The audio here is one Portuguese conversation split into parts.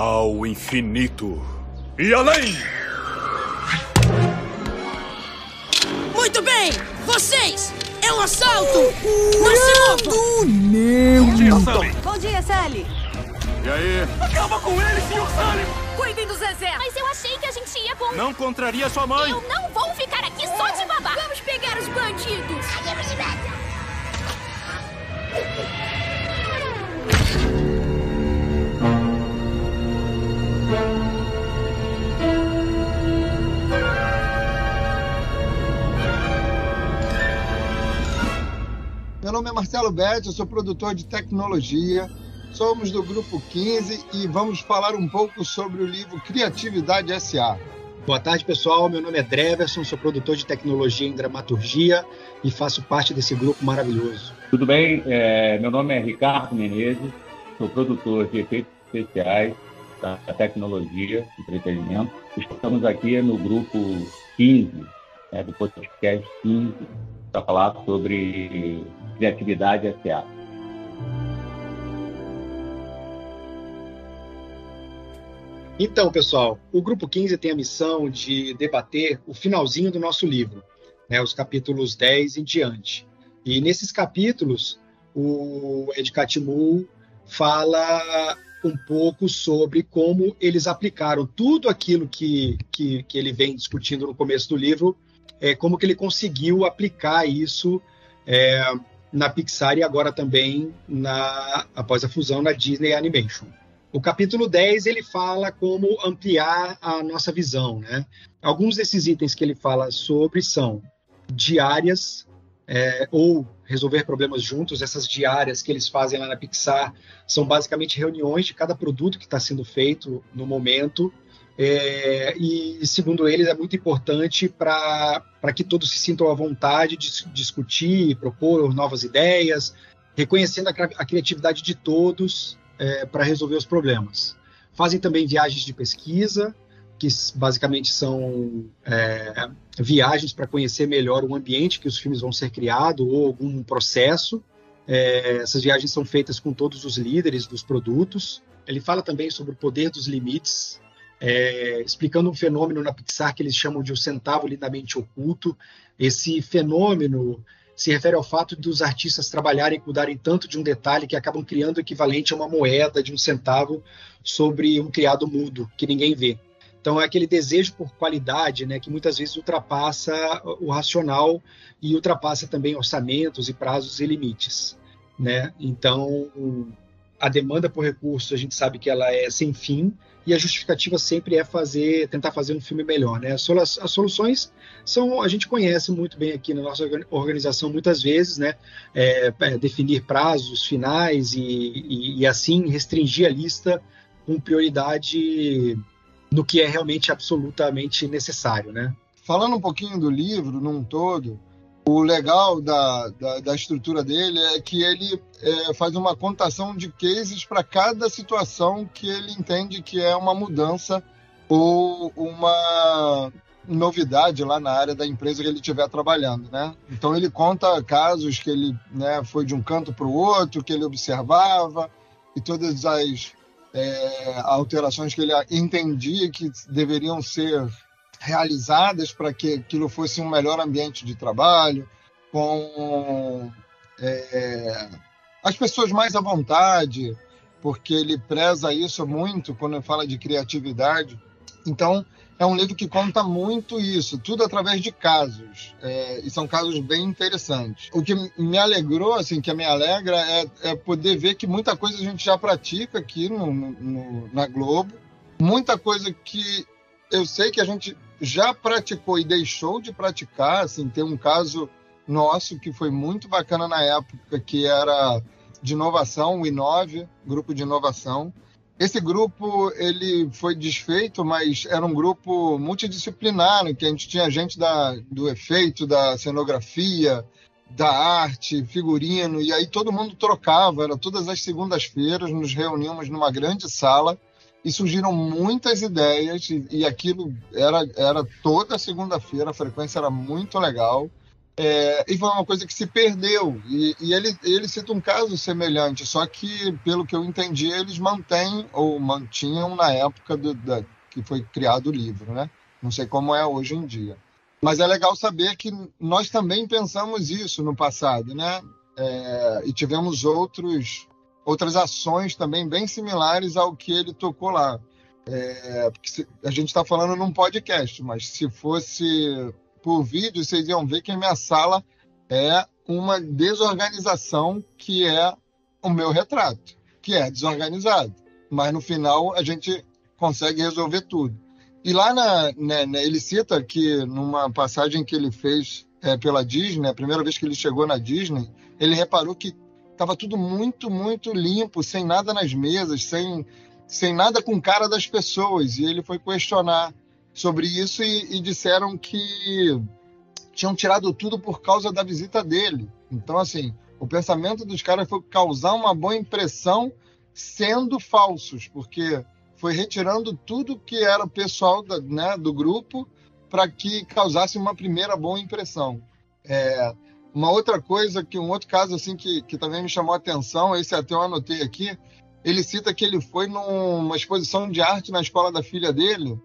Ao infinito e além! Muito bem! Vocês! É um assalto! Não se movam! Meu! Bom dia, Sully! Bom dia, Sally. E aí? Acaba com ele, Sr. Sully! Cuidem do Zezé. Mas eu achei que a gente ia com... Não contraria sua mãe! Eu não vou ficar aqui só de babá. Vamos pegar os bandidos. Meu nome é Marcelo Betti, eu sou produtor de tecnologia. Somos do Grupo 15 e vamos falar um pouco sobre o livro Criatividade SA. Boa tarde, pessoal. Meu nome é Dreverson, sou produtor de tecnologia em dramaturgia e faço parte desse grupo maravilhoso. Tudo bem? É, meu nome é Ricardo Menezes, sou produtor de efeitos especiais da tecnologia, entretenimento. Estamos aqui no grupo 15, né, do podcast 15, para falar sobre criatividade SA. Então, pessoal, o grupo 15 tem a missão de debater o finalzinho do nosso livro, né, os capítulos 10 em diante. E nesses capítulos, o Ed Catmull fala um pouco sobre como eles aplicaram tudo aquilo que, que, que ele vem discutindo no começo do livro, é, como que ele conseguiu aplicar isso é, na Pixar e agora também na, após a fusão na Disney Animation. O capítulo 10 ele fala como ampliar a nossa visão. Né? Alguns desses itens que ele fala sobre são diárias é, ou resolver problemas juntos. Essas diárias que eles fazem lá na Pixar são basicamente reuniões de cada produto que está sendo feito no momento. É, e, segundo eles, é muito importante para que todos se sintam à vontade de discutir, propor novas ideias, reconhecendo a, a criatividade de todos é, para resolver os problemas. Fazem também viagens de pesquisa, que basicamente são é, viagens para conhecer melhor o ambiente que os filmes vão ser criados ou algum processo. É, essas viagens são feitas com todos os líderes dos produtos. Ele fala também sobre o poder dos limites, é, explicando um fenômeno na Pixar que eles chamam de o centavo lindamente oculto. Esse fenômeno se refere ao fato dos artistas trabalharem e cuidarem tanto de um detalhe que acabam criando o equivalente a uma moeda de um centavo sobre um criado mudo que ninguém vê. Então é aquele desejo por qualidade, né, que muitas vezes ultrapassa o racional e ultrapassa também orçamentos e prazos e limites, né? Então a demanda por recursos a gente sabe que ela é sem fim e a justificativa sempre é fazer, tentar fazer um filme melhor, né? As soluções são, a gente conhece muito bem aqui na nossa organização muitas vezes, né? É, é, definir prazos finais e, e, e assim restringir a lista com prioridade no que é realmente absolutamente necessário, né? Falando um pouquinho do livro num todo, o legal da, da, da, estrutura dele é que ele é, faz uma contação de cases para cada situação que ele entende que é uma mudança ou uma novidade lá na área da empresa que ele estiver trabalhando, né? Então ele conta casos que ele né, foi de um canto para o outro, que ele observava e todas as é, alterações que ele entendia que deveriam ser realizadas para que aquilo fosse um melhor ambiente de trabalho, com é, as pessoas mais à vontade, porque ele preza isso muito quando fala de criatividade. Então, é um livro que conta muito isso, tudo através de casos, é, e são casos bem interessantes. O que me alegrou, assim, que me alegra, é, é poder ver que muita coisa a gente já pratica aqui no, no, na Globo, muita coisa que eu sei que a gente já praticou e deixou de praticar, assim, tem um caso nosso que foi muito bacana na época, que era de inovação, o Inove, grupo de inovação. Esse grupo ele foi desfeito, mas era um grupo multidisciplinar, que a gente tinha gente da, do efeito, da cenografia, da arte, figurino, e aí todo mundo trocava, era todas as segundas-feiras, nos reuníamos numa grande sala e surgiram muitas ideias e, e aquilo era, era toda segunda-feira, a frequência era muito legal. É, e foi uma coisa que se perdeu. E, e, ele, ele cita um caso semelhante, só que, pelo que eu entendi, eles mantêm, ou mantinham na época do, da, que foi criado o livro, né? Não sei como é hoje em dia. Mas é legal saber que nós também pensamos isso no passado, né? É, e tivemos outros, outras ações também bem similares ao que ele tocou lá. É, se, a gente está falando num podcast, mas se fosse por vídeo, vocês iam ver que a minha sala é uma desorganização que é o meu retrato, que é desorganizado. Mas no final a gente consegue resolver tudo. E lá na, né, né, ele cita que numa passagem que ele fez é, pela Disney, a primeira vez que ele chegou na Disney, ele reparou que estava tudo muito, muito limpo, sem nada nas mesas, sem, sem nada com cara das pessoas. E ele foi questionar sobre isso e, e disseram que tinham tirado tudo por causa da visita dele. Então, assim, o pensamento dos caras foi causar uma boa impressão sendo falsos, porque foi retirando tudo que era pessoal da, né, do grupo para que causasse uma primeira boa impressão. É, uma outra coisa, que um outro caso assim que, que também me chamou a atenção, esse até eu anotei aqui, ele cita que ele foi numa exposição de arte na escola da filha dele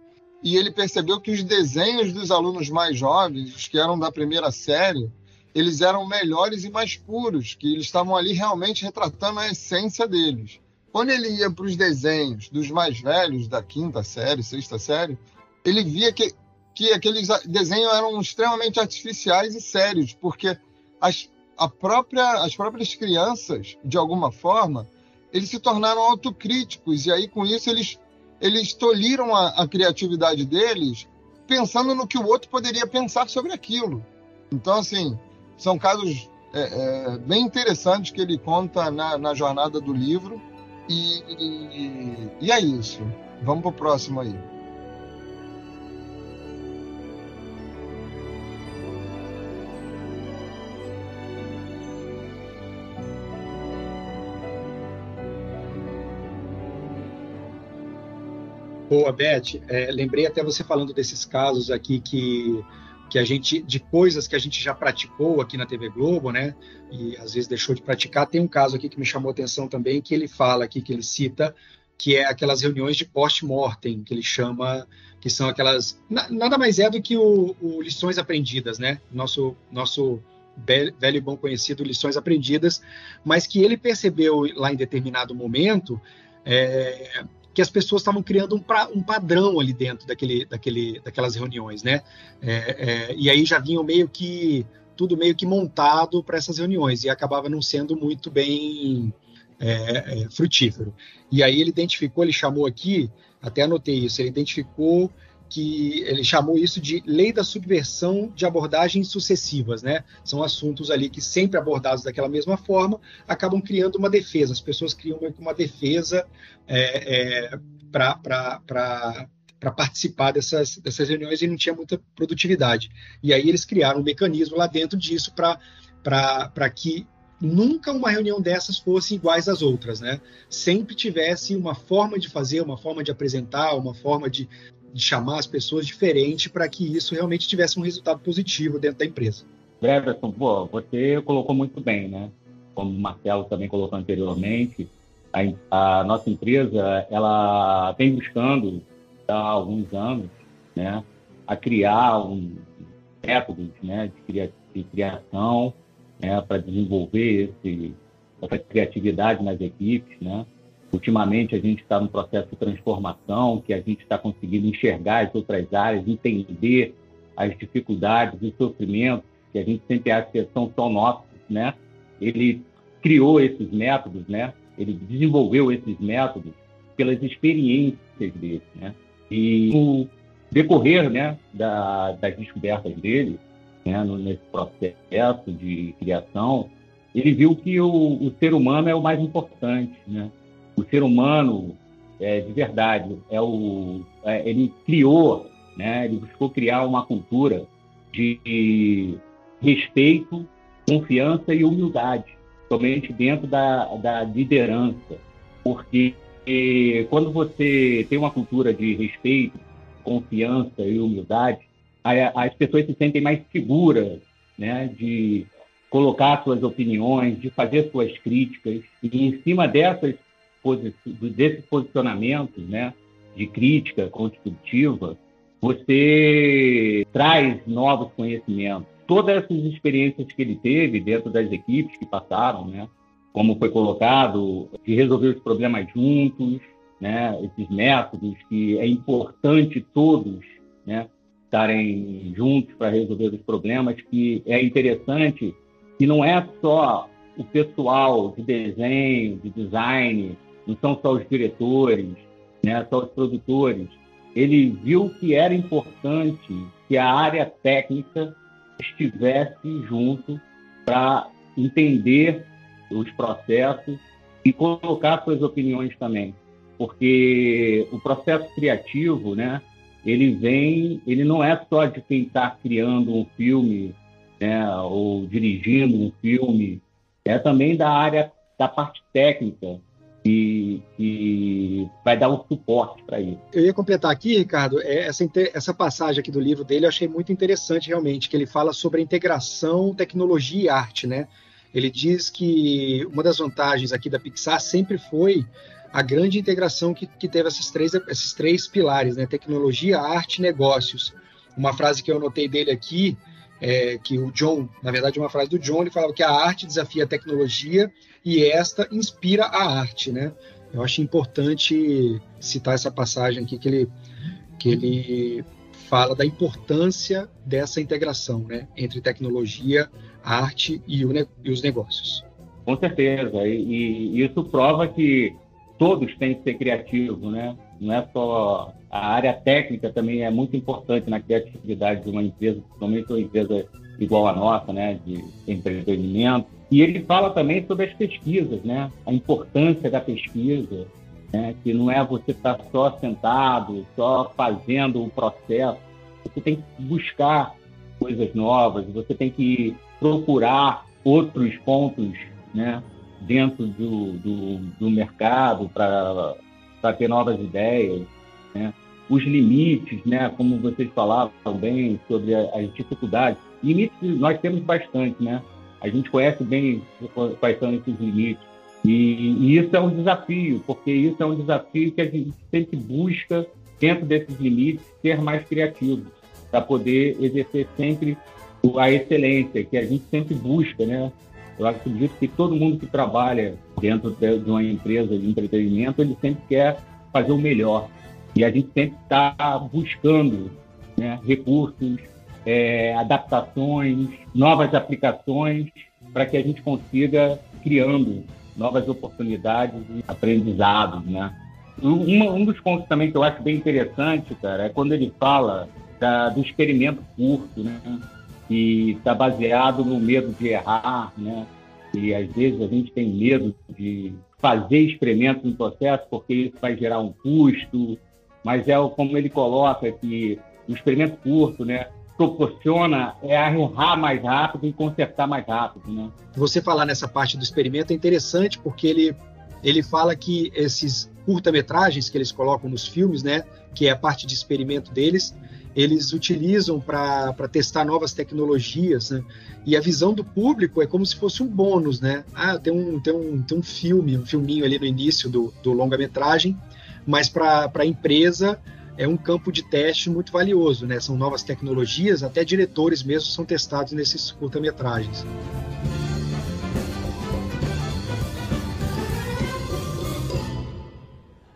e ele percebeu que os desenhos dos alunos mais jovens, que eram da primeira série, eles eram melhores e mais puros, que eles estavam ali realmente retratando a essência deles. Quando ele ia para os desenhos dos mais velhos, da quinta série, sexta série, ele via que, que aqueles desenhos eram extremamente artificiais e sérios, porque as, a própria, as próprias crianças, de alguma forma, eles se tornaram autocríticos, e aí com isso eles, eles tolhiram a, a criatividade deles, pensando no que o outro poderia pensar sobre aquilo. Então, assim, são casos é, é, bem interessantes que ele conta na, na jornada do livro e, e, e é isso. Vamos pro próximo aí. Boa, Beth. É, lembrei até você falando desses casos aqui que que a gente, de coisas que a gente já praticou aqui na TV Globo, né? E às vezes deixou de praticar. Tem um caso aqui que me chamou a atenção também, que ele fala aqui, que ele cita, que é aquelas reuniões de post-mortem, que ele chama, que são aquelas. nada mais é do que o, o lições aprendidas, né? Nosso, nosso velho e bom conhecido lições aprendidas, mas que ele percebeu lá em determinado momento é, que as pessoas estavam criando um, pra, um, padrão ali dentro daquele, daquele, daquelas reuniões, né? É, é, e aí já vinham meio que tudo meio que montado para essas reuniões e acabava não sendo muito bem é, é frutífero. E aí ele identificou, ele chamou aqui, até anotei isso, ele identificou que ele chamou isso de lei da subversão de abordagens sucessivas, né? São assuntos ali que sempre abordados daquela mesma forma acabam criando uma defesa. As pessoas criam uma defesa é, é, para participar dessas, dessas reuniões e não tinha muita produtividade. E aí eles criaram um mecanismo lá dentro disso para que nunca uma reunião dessas fosse iguais às outras, né? Sempre tivesse uma forma de fazer, uma forma de apresentar, uma forma de, de chamar as pessoas diferente para que isso realmente tivesse um resultado positivo dentro da empresa. Breverton, pô, você colocou muito bem, né? Como o Marcelo também colocou anteriormente, a, a nossa empresa ela vem buscando há alguns anos, né, a criar um métodos, né, de, de criação, né, para desenvolver esse, essa criatividade nas equipes, né? Ultimamente, a gente está num processo de transformação, que a gente está conseguindo enxergar as outras áreas, entender as dificuldades e sofrimentos que a gente sempre acha que são só nossos, né? Ele criou esses métodos, né? Ele desenvolveu esses métodos pelas experiências dele, né? E no decorrer, né, da, das descobertas dele, né, nesse processo de criação, ele viu que o, o ser humano é o mais importante, né? O ser humano é, de verdade é o é, ele criou né ele buscou criar uma cultura de respeito confiança e humildade somente dentro da, da liderança. Porque quando você tem uma cultura de respeito confiança e humildade as pessoas se sentem mais seguras né, de colocar suas opiniões, de fazer suas críticas, e em cima dessas desses posicionamentos, né, de crítica construtiva, você traz novos conhecimentos. Todas essas experiências que ele teve dentro das equipes que passaram, né, como foi colocado, de resolver os problemas juntos, né, esses métodos que é importante todos, né, estarem juntos para resolver os problemas, que é interessante que não é só o pessoal de desenho, de design, não são só os diretores, né, só os produtores. Ele viu que era importante que a área técnica estivesse junto para entender os processos e colocar suas opiniões também, porque o processo criativo, né, ele vem, ele não é só de quem está criando um filme, né, ou dirigindo um filme, é também da área da parte técnica que, que vai dar um suporte para isso. Eu ia completar aqui, Ricardo, é, essa, essa passagem aqui do livro dele eu achei muito interessante realmente, que ele fala sobre a integração tecnologia e arte, né? Ele diz que uma das vantagens aqui da Pixar sempre foi a grande integração que, que teve esses três, esses três pilares, né? Tecnologia, arte e negócios. Uma frase que eu anotei dele aqui, é, que o John, na verdade, uma frase do John, ele falava que a arte desafia a tecnologia e esta inspira a arte, né? Eu acho importante citar essa passagem aqui que ele, que ele fala da importância dessa integração, né, entre tecnologia, arte e, o, e os negócios. Com certeza, e, e, isso prova que todos têm que ser criativos, né? Não é só a área técnica também é muito importante na criatividade de uma empresa, principalmente uma empresa igual a nossa, né, de entretenimento. E ele fala também sobre as pesquisas, né? A importância da pesquisa, né? Que não é você estar só sentado, só fazendo o processo. Você tem que buscar coisas novas, você tem que procurar outros pontos né, dentro do, do, do mercado para ter novas ideias. Né? Os limites, né, como vocês falavam bem sobre as dificuldades. Limites nós temos bastante, né? A gente conhece bem quais são esses limites. E, e, isso é um desafio, porque isso é um desafio que a gente sempre busca, dentro desses limites, ser mais criativo, para poder exercer sempre a excelência que a gente sempre busca, né? Eu acredito que todo mundo que trabalha dentro de uma empresa de entretenimento, ele sempre quer fazer o melhor. E a gente sempre está buscando né, recursos, é, adaptações, novas aplicações, para que a gente consiga criando novas oportunidades e aprendizados, né? Um, um dos pontos também que eu acho bem interessante, cara, é quando ele fala da, do experimento curto, né? que está baseado no medo de errar, né? E às vezes a gente tem medo de fazer experimentos no processo porque isso vai gerar um custo, mas é como ele coloca que o experimento curto, né? Proporciona é errar mais rápido e consertar mais rápido, né? Você falar nessa parte do experimento é interessante porque ele ele fala que esses curta-metragens que eles colocam nos filmes, né, que é a parte de experimento deles, eles utilizam para testar novas tecnologias, né? E a visão do público é como se fosse um bônus, né? Ah, tem um, tem um, tem um filme, um filminho ali no início do, do longa-metragem, mas para a empresa é um campo de teste muito valioso, né? São novas tecnologias, até diretores mesmo são testados nesses curta-metragens.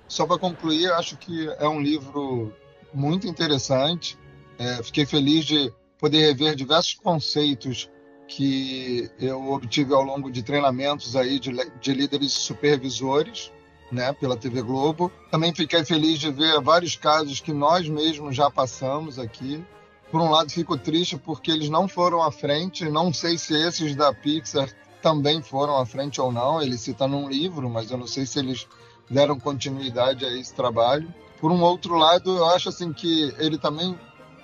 Só para concluir, acho que é um livro muito interessante. É, fiquei feliz de poder rever diversos conceitos que eu obtive ao longo de treinamentos aí de, de líderes supervisores, né, pela TV Globo. Também fiquei feliz de ver vários casos que nós mesmos já passamos aqui. Por um lado, fico triste porque eles não foram à frente. Não sei se esses da Pixar também foram à frente ou não. Ele cita num livro, mas eu não sei se eles deram continuidade a esse trabalho. Por um outro lado, eu acho assim que ele também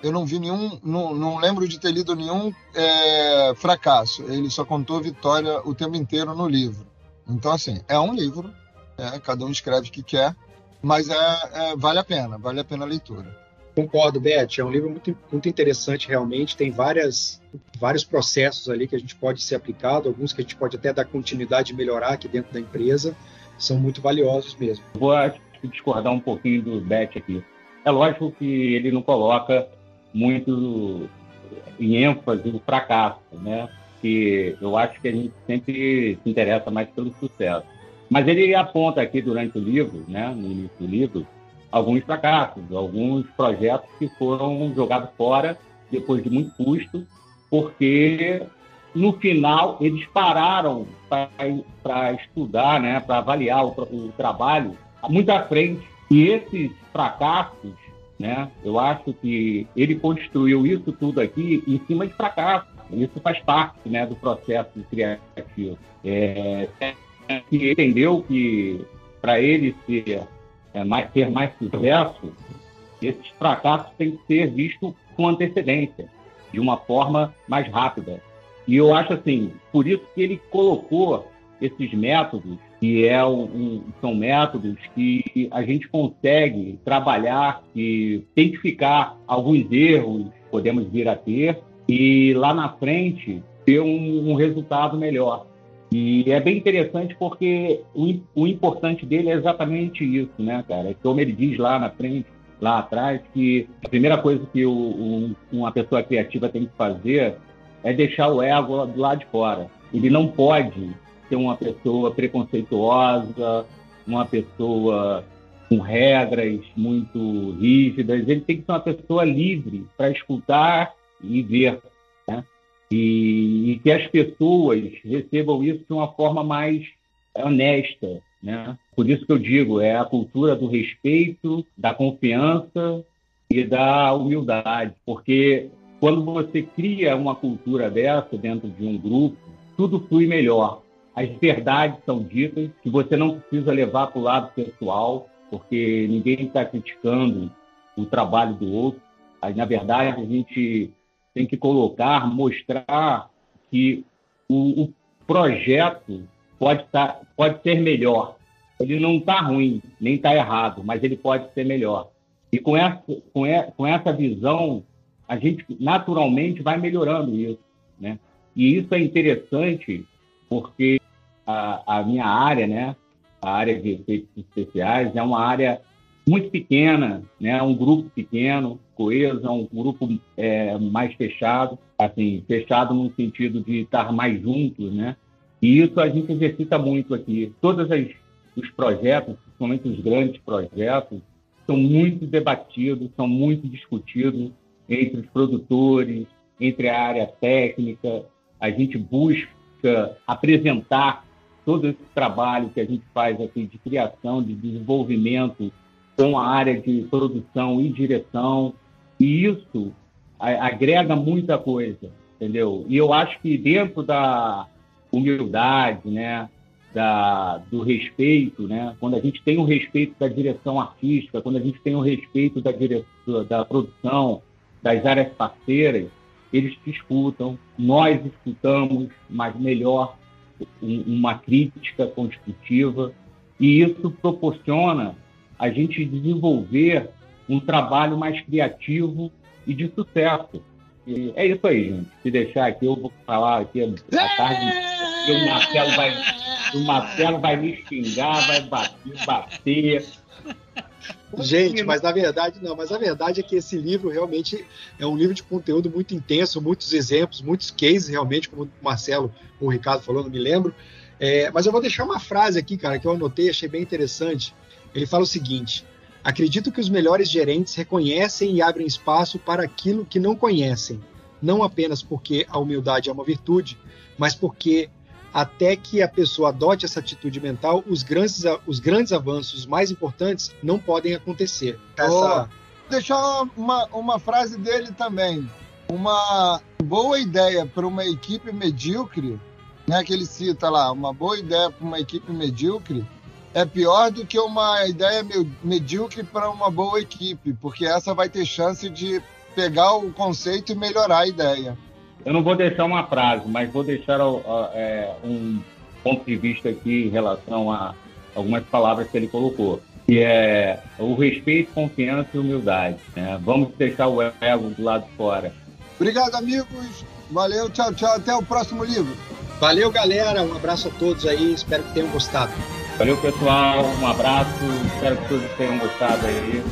eu não vi nenhum, não, não lembro de ter lido nenhum é, fracasso. Ele só contou vitória o tempo inteiro no livro. Então, assim, é um livro, é, cada um escreve o que quer, mas é, é, vale a pena, vale a pena a leitura. Concordo, Beth. É um livro muito, muito interessante, realmente. Tem várias, vários processos ali que a gente pode ser aplicado, alguns que a gente pode até dar continuidade e melhorar aqui dentro da empresa. São muito valiosos mesmo. Vou discordar um pouquinho do Beth aqui. É lógico que ele não coloca muito em ênfase o fracasso, né? Que eu acho que a gente sempre se interessa mais pelo sucesso. Mas ele aponta aqui durante o livro, né, no início do livro, alguns fracassos, alguns projetos que foram jogados fora depois de muito custo, porque no final eles pararam para estudar, né, para avaliar o, o, trabalho muito à frente. E esses fracassos, né, eu acho que ele construiu isso tudo aqui em cima de fracassos. Isso faz parte né, do processo criativo. É, que entendeu que para ele ser é, mais, ter mais sucesso, esses fracassos têm que ser vistos com antecedência, de uma forma mais rápida. E eu acho assim, por isso que ele colocou esses métodos, que é um, são métodos que a gente consegue trabalhar e identificar alguns erros podemos vir a ter e lá na frente ter um, um resultado melhor. E é bem interessante porque o, o importante dele é exatamente isso, né, cara? É como ele diz lá na frente, lá atrás, que a primeira coisa que o, um, uma pessoa criativa tem que fazer é deixar o ego do lado de fora. Ele não pode ser uma pessoa preconceituosa, uma pessoa com regras muito rígidas. Ele tem que ser uma pessoa livre para escutar e ver. Né? E, e que as pessoas recebam isso de uma forma mais honesta, né? Por isso que eu digo, é a cultura do respeito, da confiança e da humildade, porque quando você cria uma cultura dessa dentro de um grupo, tudo flui melhor. As verdades são ditas, que você não precisa levar para o lado pessoal, porque ninguém está criticando o trabalho do outro. Aí, na verdade, a gente tem que colocar, mostrar que o, o projeto pode, tá, pode ser melhor. Ele não está ruim, nem está errado, mas ele pode ser melhor. E com essa, com, com essa visão, a gente naturalmente vai melhorando isso. Né? E isso é interessante porque a, a minha área, né, a área de efeitos especiais, é uma área muito pequena, né? um grupo pequeno, coeso, é um grupo é, mais fechado, assim, fechado no sentido de estar mais juntos, né? E isso a gente exercita muito aqui. Todos os projetos, principalmente os grandes projetos, são muito debatidos, são muito discutidos entre os produtores, entre a área técnica. A gente busca apresentar todo esse trabalho que a gente faz aqui de criação, de desenvolvimento com a área de produção e direção, e isso agrega muita coisa, entendeu? E eu acho que dentro da humildade, né, da, do respeito, né, quando a gente tem o respeito da direção artística, quando a gente tem o respeito da, direção, da produção, das áreas parceiras, eles te escutam, nós escutamos, mas melhor, uma crítica construtiva, e isso proporciona a gente desenvolver um trabalho mais criativo e de sucesso. E é isso aí, gente. Se deixar aqui, eu vou falar aqui a tarde. E o Marcelo vai, o Marcelo vai me xingar, vai bater, bater. Gente, mas na verdade não, mas a verdade é que esse livro realmente é um livro de conteúdo muito intenso, muitos exemplos, muitos cases realmente, como o Marcelo o Ricardo falou, não me lembro. É, mas eu vou deixar uma frase aqui, cara, que eu anotei, achei bem interessante. Ele fala o seguinte: Acredito que os melhores gerentes reconhecem e abrem espaço para aquilo que não conhecem, não apenas porque a humildade é uma virtude, mas porque até que a pessoa adote essa atitude mental, os grandes, os grandes avanços mais importantes não podem acontecer. Essa... Oh, deixar uma, uma frase dele também. Uma boa ideia para uma equipe medíocre, né, que ele cita lá, uma boa ideia para uma equipe medíocre é pior do que uma ideia medíocre para uma boa equipe, porque essa vai ter chance de pegar o conceito e melhorar a ideia. Eu não vou deixar uma frase, mas vou deixar uh, um ponto de vista aqui em relação a algumas palavras que ele colocou, que é o respeito, confiança e humildade. Né? Vamos deixar o ego do lado de fora. Obrigado, amigos. Valeu, tchau, tchau. Até o próximo livro. Valeu, galera. Um abraço a todos aí. Espero que tenham gostado. Valeu, pessoal. Um abraço. Espero que todos tenham gostado aí.